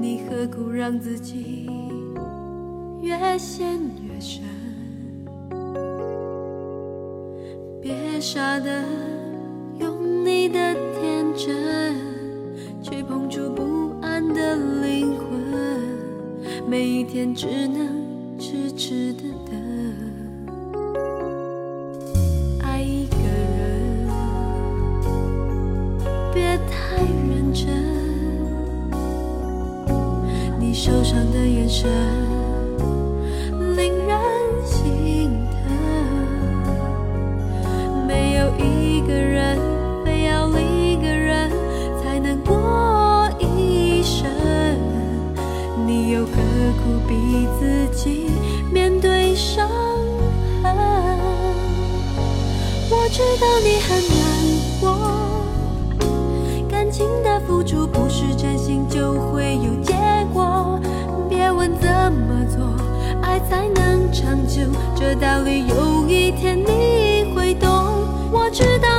你何苦让自己越陷越深，别傻的用你的天真去碰触不安的灵魂，每一天只能痴痴的等。受伤的眼神令人心疼，没有一个人非要另一个人才能过一生。你又何苦逼自己面对伤痕？我知道你很难过，感情的付出不是真心就会有别问。怎么做爱才能长久？这道理有一天你会懂。我知道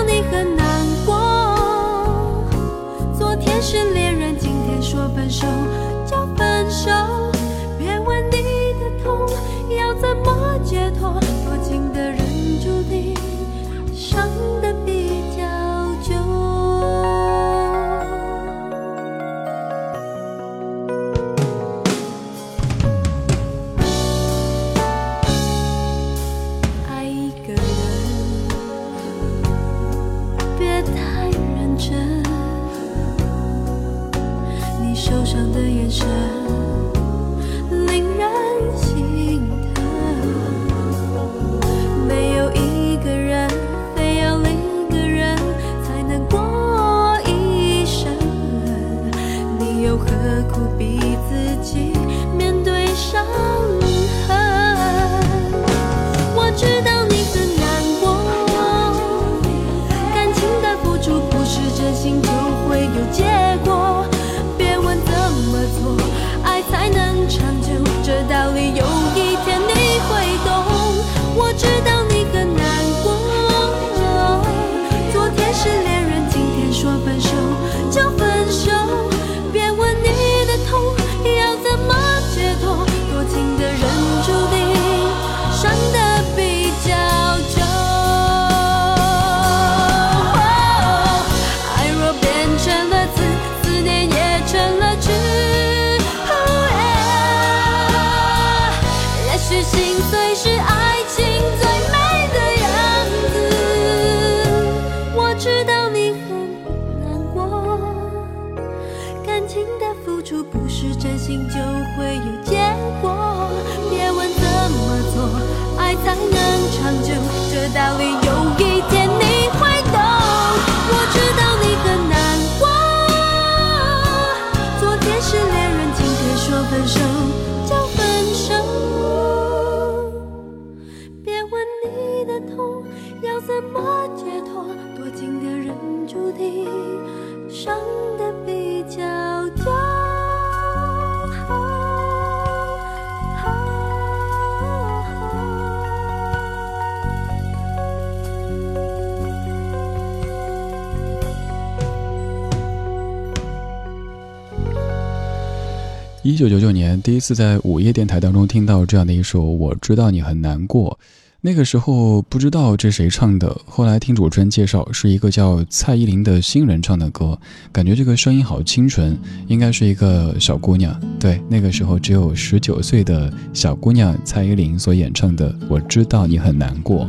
一九九九年，第一次在午夜电台当中听到这样的一首《我知道你很难过》，那个时候不知道这谁唱的，后来听主持人介绍，是一个叫蔡依林的新人唱的歌，感觉这个声音好清纯，应该是一个小姑娘。对，那个时候只有十九岁的小姑娘蔡依林所演唱的《我知道你很难过》。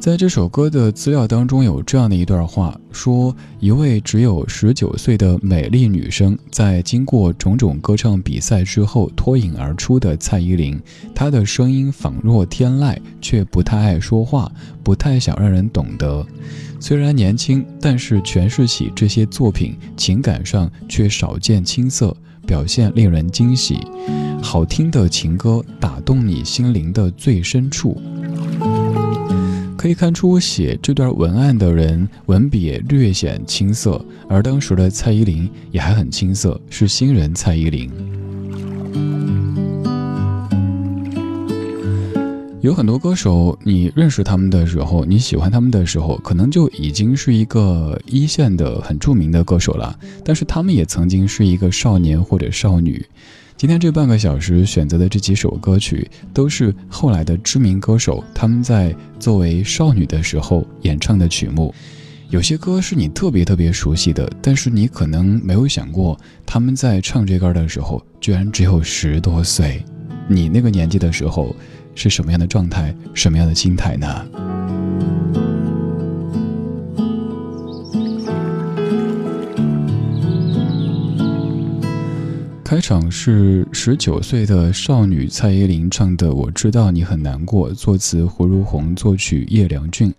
在这首歌的资料当中有这样的一段话，说一位只有十九岁的美丽女生，在经过种种歌唱比赛之后脱颖而出的蔡依林，她的声音仿若天籁，却不太爱说话，不太想让人懂得。虽然年轻，但是诠释起这些作品，情感上却少见青涩，表现令人惊喜。好听的情歌，打动你心灵的最深处。可以看出，写这段文案的人文笔略显青涩，而当时的蔡依林也还很青涩，是新人蔡依林。有很多歌手，你认识他们的时候，你喜欢他们的时候，可能就已经是一个一线的很著名的歌手了，但是他们也曾经是一个少年或者少女。今天这半个小时选择的这几首歌曲，都是后来的知名歌手他们在作为少女的时候演唱的曲目。有些歌是你特别特别熟悉的，但是你可能没有想过，他们在唱这歌的时候居然只有十多岁。你那个年纪的时候是什么样的状态，什么样的心态呢？开场是十九岁的少女蔡依林唱的《我知道你很难过》，作词胡如红，作曲叶良俊。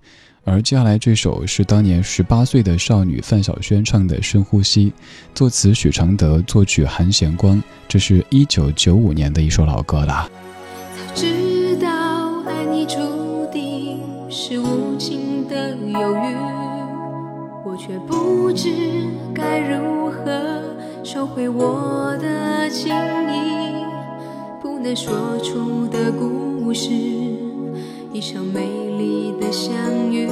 而接下来这首是当年十八岁的少女范晓萱唱的《深呼吸》，作词许常德，作曲韩贤光。这是一九九五年的一首老歌啦。早知道爱你注定是无情的忧郁，我却不知该如何。收回我的情意，不能说出的故事，一场美丽的相遇。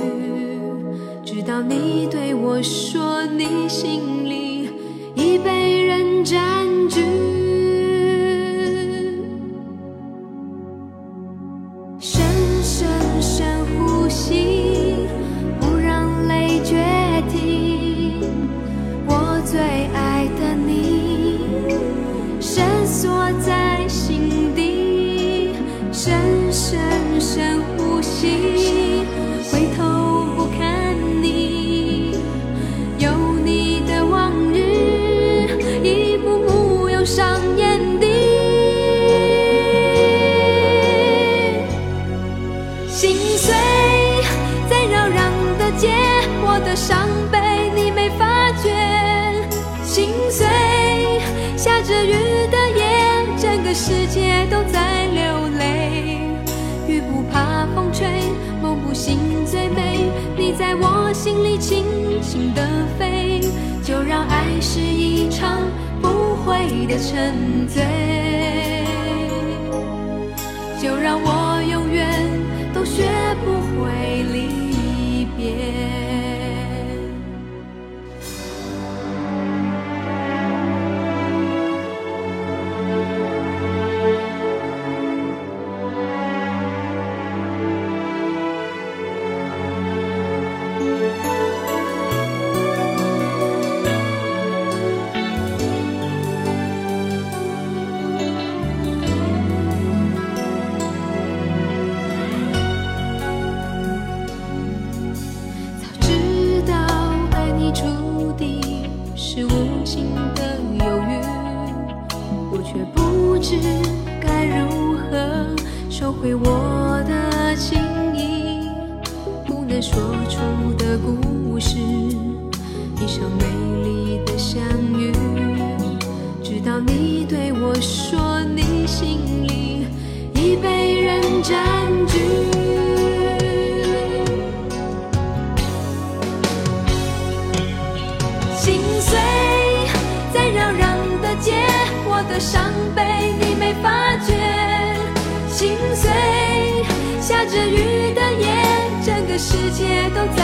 直到你对我说，你心里已被人占据。深锁在的沉醉。就让我永远都学不回我的情意，不能说出的故事，一场美丽的相遇。直到你对我说，你心里已被人占据。心碎，下着雨的夜，整个世界都在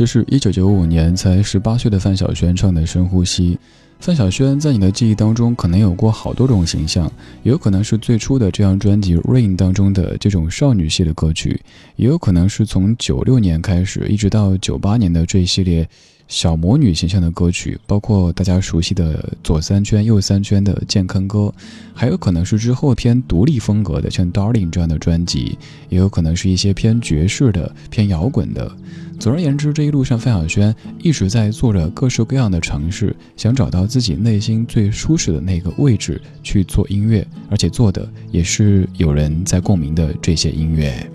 这是一九九五年才十八岁的范晓萱唱的《深呼吸》。范晓萱在你的记忆当中可能有过好多种形象，也有可能是最初的这张专辑《Rain》当中的这种少女系的歌曲，也有可能是从九六年开始一直到九八年的这一系列小魔女形象的歌曲，包括大家熟悉的左三圈、右三圈的健康歌，还有可能是之后偏独立风格的，像《Darling》这样的专辑，也有可能是一些偏爵士的、偏摇滚的。总而言之，这一路上范晓萱一直在做着各式各样的尝试，想找到自己内心最舒适的那个位置去做音乐，而且做的也是有人在共鸣的这些音乐。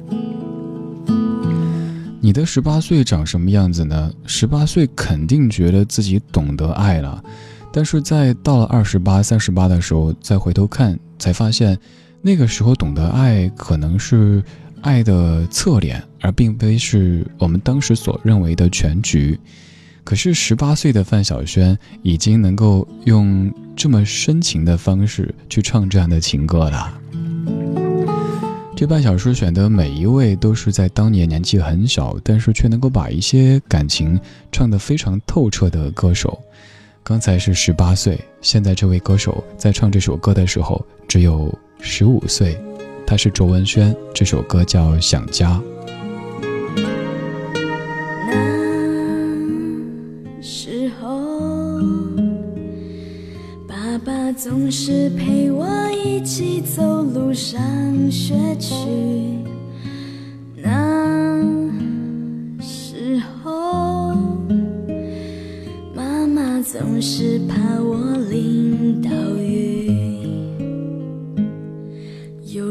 你的十八岁长什么样子呢？十八岁肯定觉得自己懂得爱了，但是在到了二十八、三十八的时候，再回头看，才发现那个时候懂得爱可能是。爱的侧脸，而并非是我们当时所认为的全局。可是十八岁的范晓萱已经能够用这么深情的方式去唱这样的情歌了。这半小时选的每一位都是在当年年纪很小，但是却能够把一些感情唱得非常透彻的歌手。刚才是十八岁，现在这位歌手在唱这首歌的时候只有十五岁。他是卓文萱，这首歌叫《想家》。那时候，爸爸总是陪我一起走路上学去。那时候，妈妈总是怕我淋到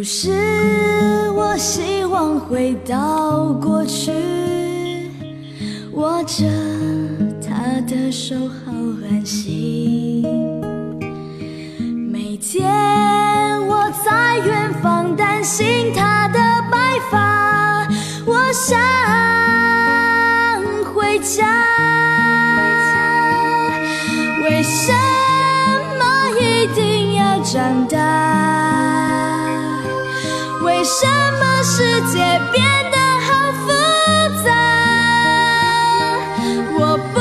有时我希望回到过去，握着他的手好安心。每天我在远方担心他的白发，我想回家。为什么一定要长大？为什么世界变得好复杂？我不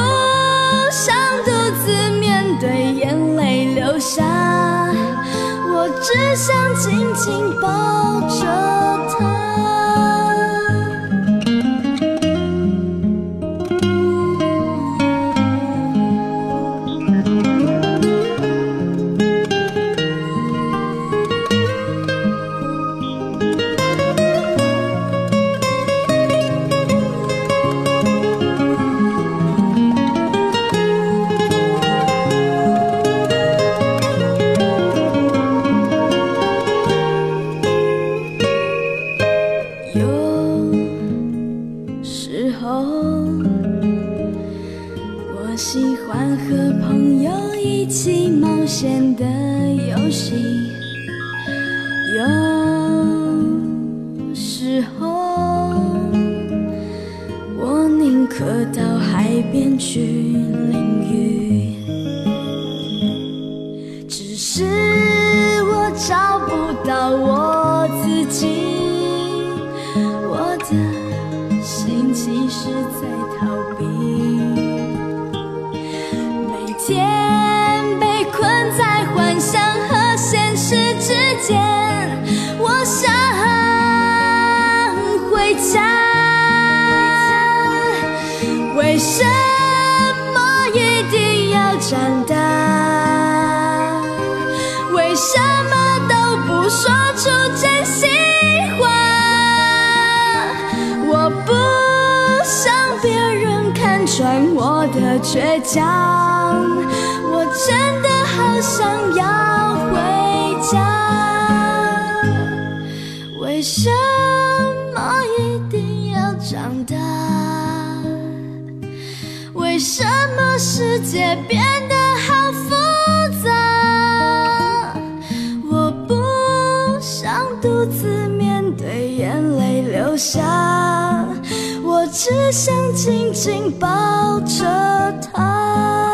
想独自面对眼泪流下，我只想紧紧抱一起冒险的游戏，有时候我宁可到海边去。长大为什么都不说出真心话我不想别人看穿我的倔强我真的好想要回家为什么一定要长大为什么世界变只想紧紧抱着她。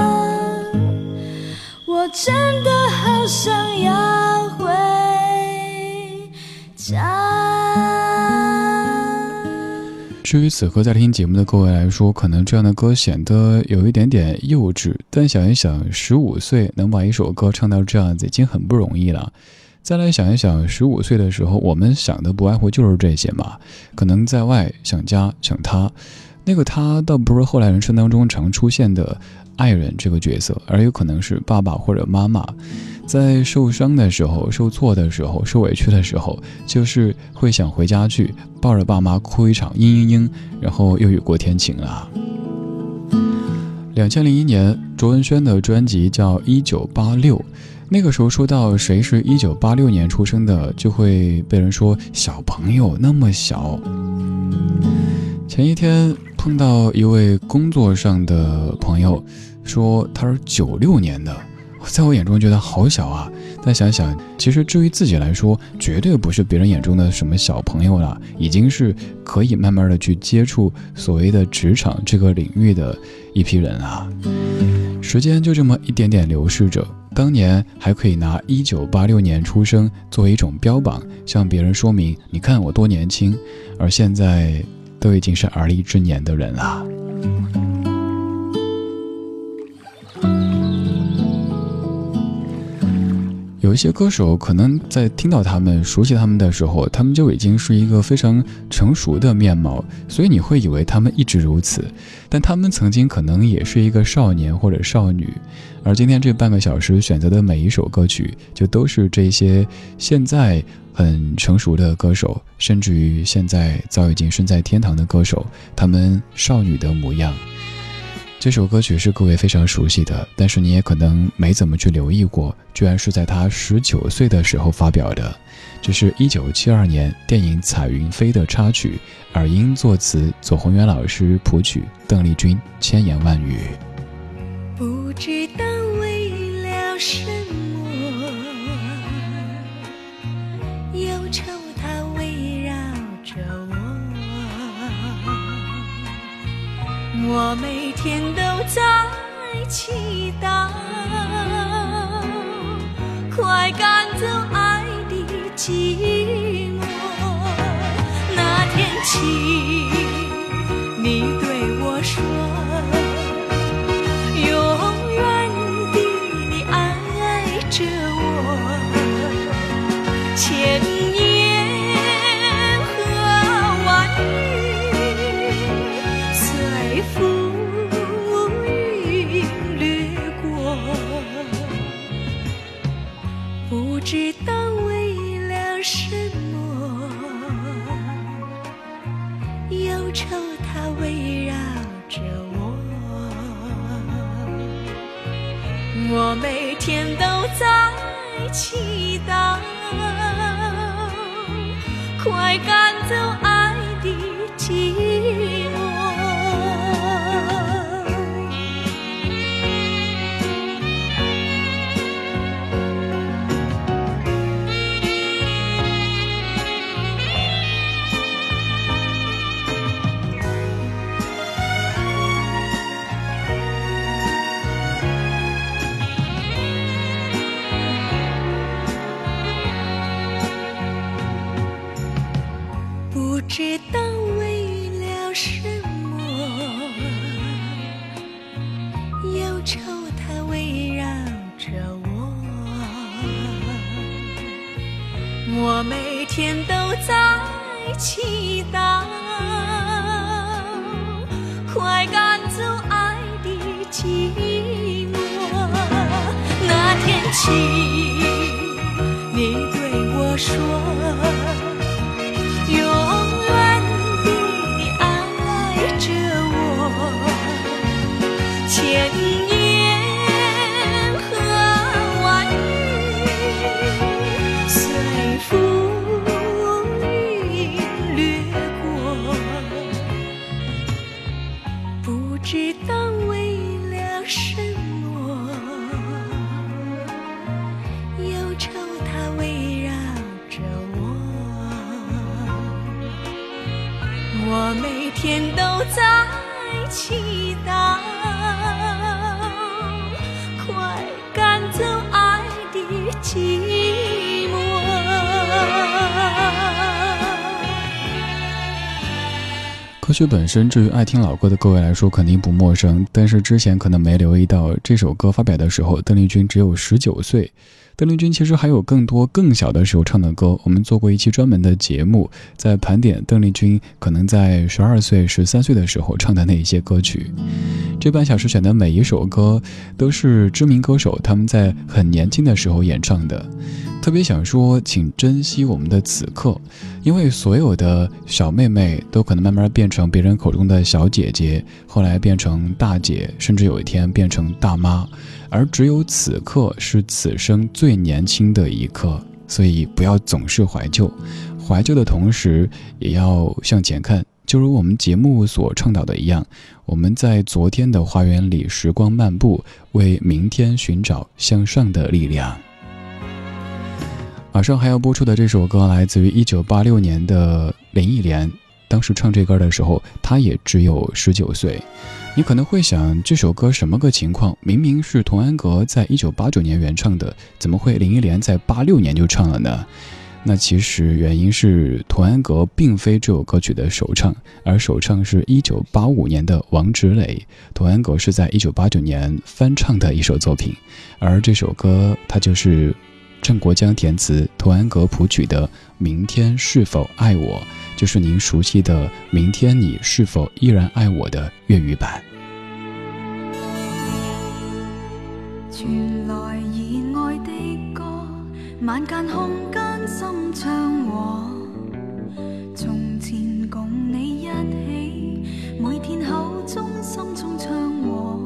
我真的好想要回家。至于此刻在听节目的各位来说，可能这样的歌显得有一点点幼稚，但想一想，十五岁能把一首歌唱到这样子，已经很不容易了。再来想一想，十五岁的时候，我们想的不外乎就是这些嘛。可能在外想家想他，那个他倒不是后来人生当中常出现的爱人这个角色，而有可能是爸爸或者妈妈。在受伤的时候、受挫的时候、受委屈的时候，就是会想回家去抱着爸妈哭一场，嘤嘤嘤，然后又雨过天晴了。两千零一年，卓文萱的专辑叫《一九八六》，那个时候说到谁是一九八六年出生的，就会被人说小朋友那么小。前一天碰到一位工作上的朋友，说他是九六年的。在我眼中觉得好小啊，但想想，其实至于自己来说，绝对不是别人眼中的什么小朋友了，已经是可以慢慢的去接触所谓的职场这个领域的一批人啊。时间就这么一点点流逝着，当年还可以拿一九八六年出生作为一种标榜，向别人说明你看我多年轻，而现在都已经是而立之年的人了。有一些歌手可能在听到他们、熟悉他们的时候，他们就已经是一个非常成熟的面貌，所以你会以为他们一直如此。但他们曾经可能也是一个少年或者少女。而今天这半个小时选择的每一首歌曲，就都是这些现在很成熟的歌手，甚至于现在早已经身在天堂的歌手，他们少女的模样。这首歌曲是各位非常熟悉的，但是你也可能没怎么去留意过，居然是在他十九岁的时候发表的。这是一九七二年电影《彩云飞》的插曲，耳音作词左宏元老师谱曲，邓丽君千言万语。不知道为了谁我每天都在祈祷，快赶走爱的寂寞。那天起，你对我说。我每天都在祈祷，快赶走爱的寂寞我每天都在祈祷，快赶走爱的寂寞。那天起，你对我说。我每天都在祈祷，快赶走爱的寂寞。歌曲本身，至于爱听老歌的各位来说肯定不陌生，但是之前可能没留意到，这首歌发表的时候，邓丽君只有十九岁。邓丽君其实还有更多更小的时候唱的歌，我们做过一期专门的节目，在盘点邓丽君可能在十二岁、十三岁的时候唱的那一些歌曲。这半小时选的每一首歌，都是知名歌手他们在很年轻的时候演唱的。特别想说，请珍惜我们的此刻，因为所有的小妹妹都可能慢慢变成别人口中的小姐姐，后来变成大姐，甚至有一天变成大妈，而只有此刻是此生最年轻的一刻。所以不要总是怀旧，怀旧的同时也要向前看。就如我们节目所倡导的一样，我们在昨天的花园里时光漫步，为明天寻找向上的力量。马上还要播出的这首歌来自于一九八六年的林忆莲，当时唱这歌的时候，她也只有十九岁。你可能会想，这首歌什么个情况？明明是童安格在一九八九年原唱的，怎么会林忆莲在八六年就唱了呢？那其实原因是童安格并非这首歌曲的首唱，而首唱是一九八五年的王芷磊，童安格是在一九八九年翻唱的一首作品，而这首歌它就是。郑国江填词，童安格谱曲的《明天是否爱我》，就是您熟悉的《明天你是否依然爱我》的粤语版。传来意外的歌，晚间空间心唱和。从前共你一起，每天口中心中唱和。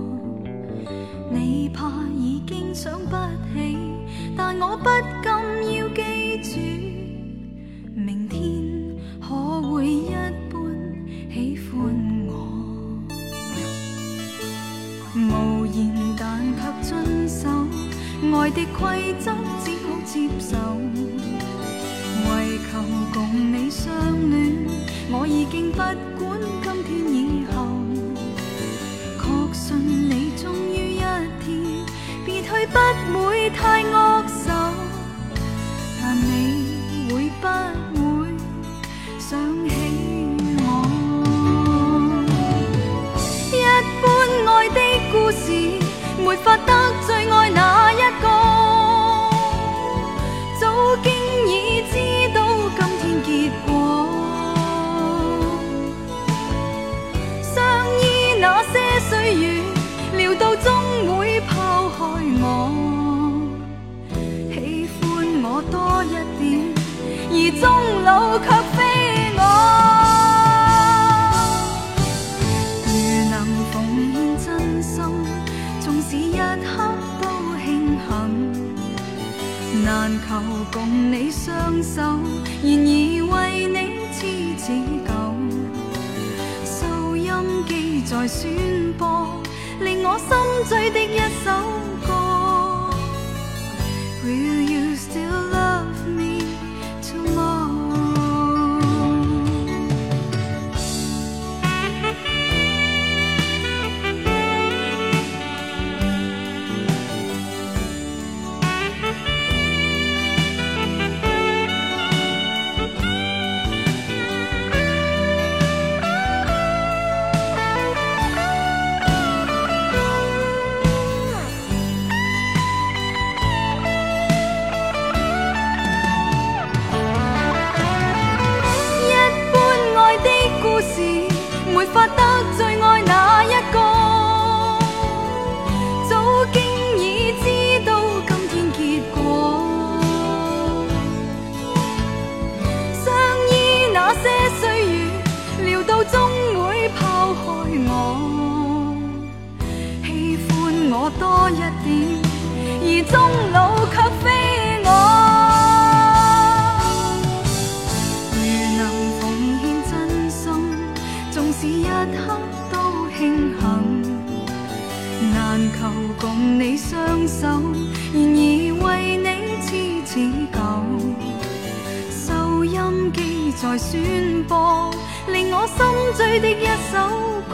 你怕已经想不起。但我不禁要记住，明天可会一般喜欢我？无言但却遵守爱的规则，只好接受。为求共你相恋，我已经不管今天以后。确信去不会太恶手，但你会不会想起？终老却非我。如能奉献真心，纵使一刻都庆幸，难求共你相守，然而为你痴痴久，收音机在宣播，令我心醉的一首。求共你相守，然而为你痴痴久。收音机在宣播，令我心醉的一首歌。